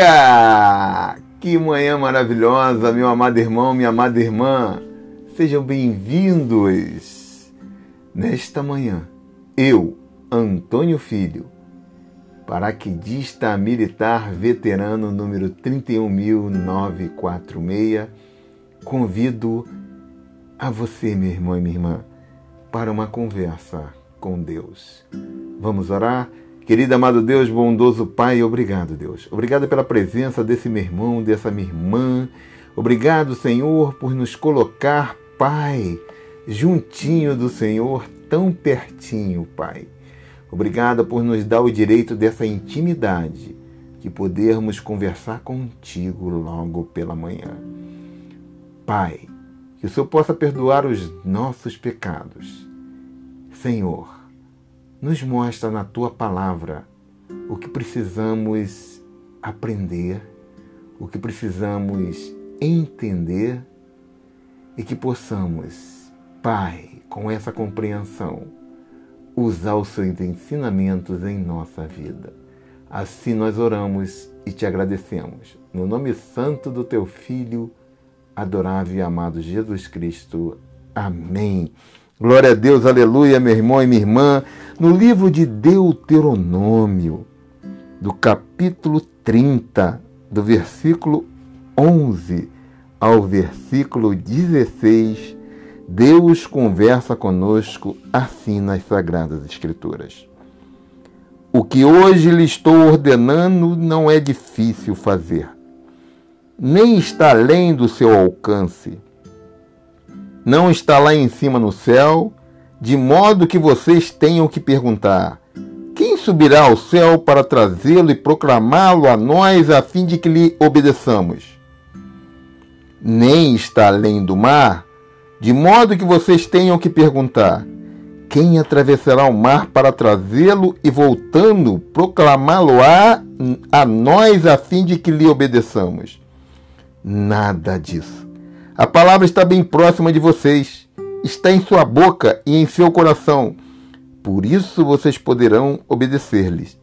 Aleluia! Que manhã maravilhosa, meu amado irmão, minha amada irmã. Sejam bem-vindos. Nesta manhã, eu, Antônio Filho, paraquedista militar veterano número 31946, convido a você, meu irmão e minha irmã, para uma conversa com Deus. Vamos orar? Querido amado Deus, bondoso Pai, obrigado, Deus. Obrigado pela presença desse meu irmão, dessa minha irmã. Obrigado, Senhor, por nos colocar, Pai, juntinho do Senhor, tão pertinho, Pai. Obrigado por nos dar o direito dessa intimidade, de podermos conversar contigo logo pela manhã. Pai, que o Senhor possa perdoar os nossos pecados. Senhor, nos mostra na tua palavra o que precisamos aprender, o que precisamos entender e que possamos, Pai, com essa compreensão, usar os seus ensinamentos em nossa vida. Assim nós oramos e te agradecemos. No nome santo do teu Filho, adorável e amado Jesus Cristo. Amém. Glória a Deus, aleluia, meu irmão e minha irmã. No livro de Deuteronômio, do capítulo 30, do versículo 11 ao versículo 16, Deus conversa conosco assim nas Sagradas Escrituras. O que hoje lhe estou ordenando não é difícil fazer, nem está além do seu alcance não está lá em cima no céu, de modo que vocês tenham que perguntar: quem subirá ao céu para trazê-lo e proclamá-lo a nós a fim de que lhe obedeçamos? Nem está além do mar, de modo que vocês tenham que perguntar: quem atravessará o mar para trazê-lo e voltando proclamá-lo-á a nós a fim de que lhe obedeçamos? Nada disso. A palavra está bem próxima de vocês, está em sua boca e em seu coração. Por isso vocês poderão obedecer-lhes.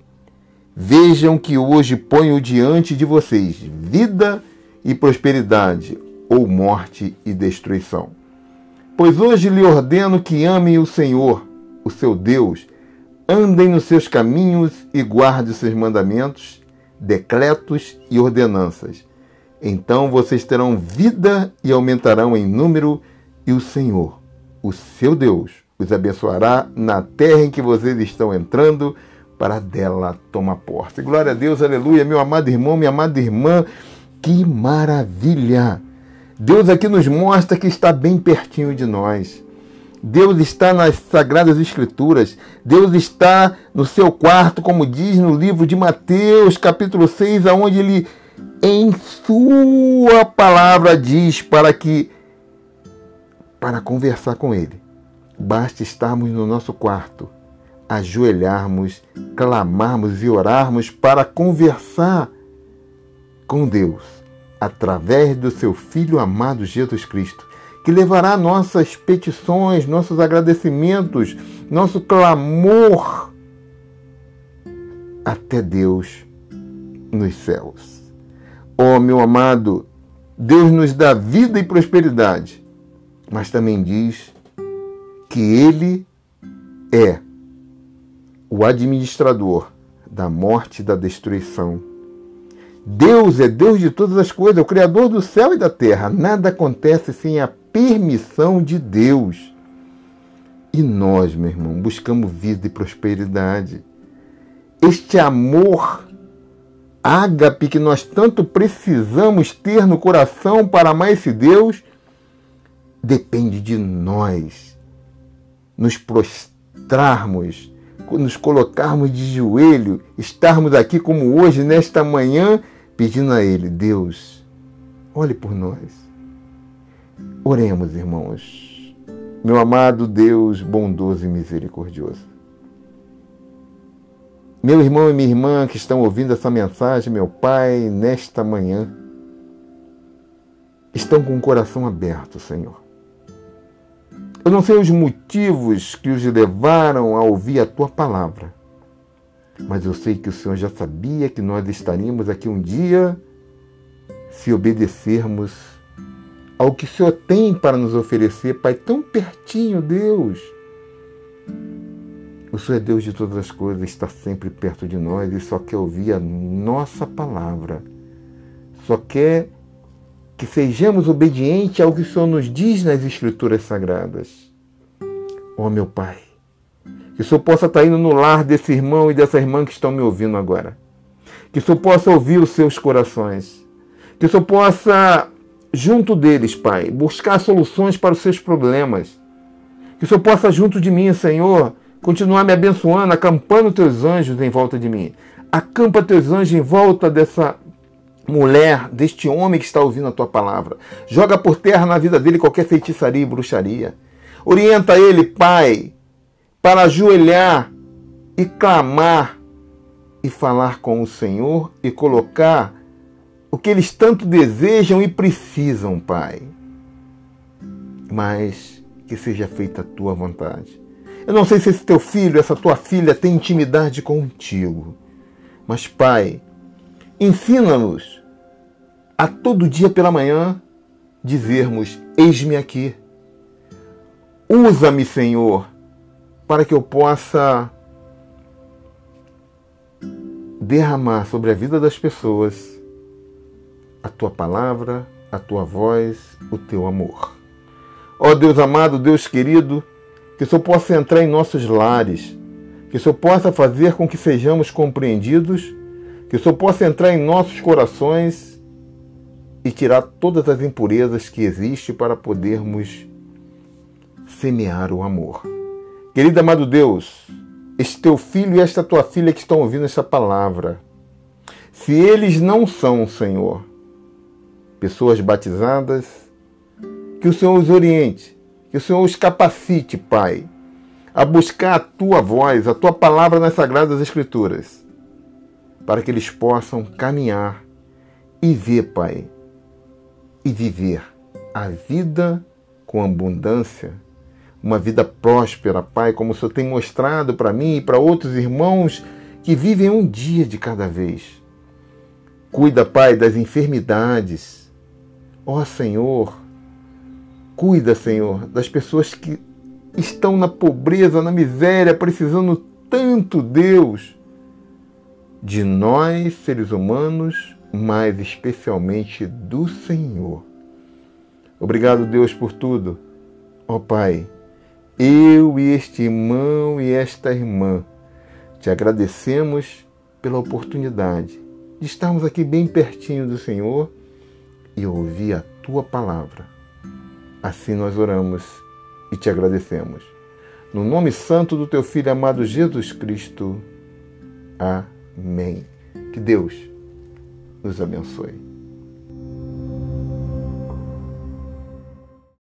Vejam que hoje ponho diante de vocês vida e prosperidade, ou morte e destruição. Pois hoje lhe ordeno que amem o Senhor, o seu Deus, andem nos seus caminhos e guardem os seus mandamentos, decretos e ordenanças então vocês terão vida e aumentarão em número, e o Senhor, o seu Deus, os abençoará na terra em que vocês estão entrando, para dela tomar posse. Glória a Deus, aleluia, meu amado irmão, minha amada irmã, que maravilha! Deus aqui nos mostra que está bem pertinho de nós. Deus está nas Sagradas Escrituras. Deus está no seu quarto, como diz no livro de Mateus, capítulo 6, aonde ele em sua palavra diz para que para conversar com ele, basta estarmos no nosso quarto, ajoelharmos, clamarmos e orarmos para conversar com Deus através do seu filho amado Jesus Cristo, que levará nossas petições, nossos agradecimentos, nosso clamor até Deus nos céus. Oh, meu amado, Deus nos dá vida e prosperidade, mas também diz que Ele é o administrador da morte e da destruição. Deus é Deus de todas as coisas, é o Criador do céu e da terra. Nada acontece sem a permissão de Deus. E nós, meu irmão, buscamos vida e prosperidade. Este amor ágape que nós tanto precisamos ter no coração para amar esse Deus, depende de nós nos prostrarmos, nos colocarmos de joelho, estarmos aqui como hoje, nesta manhã, pedindo a Ele, Deus, olhe por nós. Oremos, irmãos. Meu amado Deus, bondoso e misericordioso. Meu irmão e minha irmã que estão ouvindo essa mensagem, meu Pai, nesta manhã, estão com o coração aberto, Senhor. Eu não sei os motivos que os levaram a ouvir a tua palavra, mas eu sei que o Senhor já sabia que nós estaríamos aqui um dia se obedecermos ao que o Senhor tem para nos oferecer, Pai, tão pertinho, Deus. O Senhor é Deus de todas as coisas, está sempre perto de nós e só quer ouvir a nossa palavra. Só quer que sejamos obedientes ao que o Senhor nos diz nas Escrituras Sagradas. Ó oh, meu Pai, que o Senhor possa estar indo no lar desse irmão e dessa irmã que estão me ouvindo agora. Que o Senhor possa ouvir os seus corações. Que o Senhor possa, junto deles, Pai, buscar soluções para os seus problemas. Que o Senhor possa, junto de mim, Senhor, continuar me abençoando, acampando teus anjos em volta de mim. Acampa teus anjos em volta dessa mulher, deste homem que está ouvindo a tua palavra. Joga por terra na vida dele qualquer feitiçaria e bruxaria. Orienta ele, Pai, para ajoelhar e clamar e falar com o Senhor e colocar o que eles tanto desejam e precisam, Pai. Mas que seja feita a tua vontade. Eu não sei se esse teu filho, essa tua filha tem intimidade contigo. Mas, Pai, ensina-nos a todo dia pela manhã dizermos: Eis-me aqui. Usa-me, Senhor, para que eu possa derramar sobre a vida das pessoas a tua palavra, a tua voz, o teu amor. Ó oh, Deus amado, Deus querido, que o Senhor possa entrar em nossos lares, que o Senhor possa fazer com que sejamos compreendidos, que o Senhor possa entrar em nossos corações e tirar todas as impurezas que existem para podermos semear o amor. Querido amado Deus, este teu filho e esta tua filha que estão ouvindo essa palavra, se eles não são, Senhor, pessoas batizadas, que o Senhor os oriente, que o Senhor os capacite, Pai, a buscar a tua voz, a tua palavra nas Sagradas Escrituras, para que eles possam caminhar e ver, Pai, e viver a vida com abundância, uma vida próspera, Pai, como o Senhor tem mostrado para mim e para outros irmãos que vivem um dia de cada vez. Cuida, Pai, das enfermidades. Ó Senhor, cuida, Senhor, das pessoas que estão na pobreza, na miséria, precisando tanto, Deus, de nós, seres humanos, mas especialmente do Senhor. Obrigado, Deus, por tudo. Ó oh, Pai, eu e este irmão e esta irmã te agradecemos pela oportunidade de estarmos aqui bem pertinho do Senhor e ouvir a tua palavra. Assim nós oramos e te agradecemos. No nome santo do teu filho amado Jesus Cristo. Amém. Que Deus nos abençoe.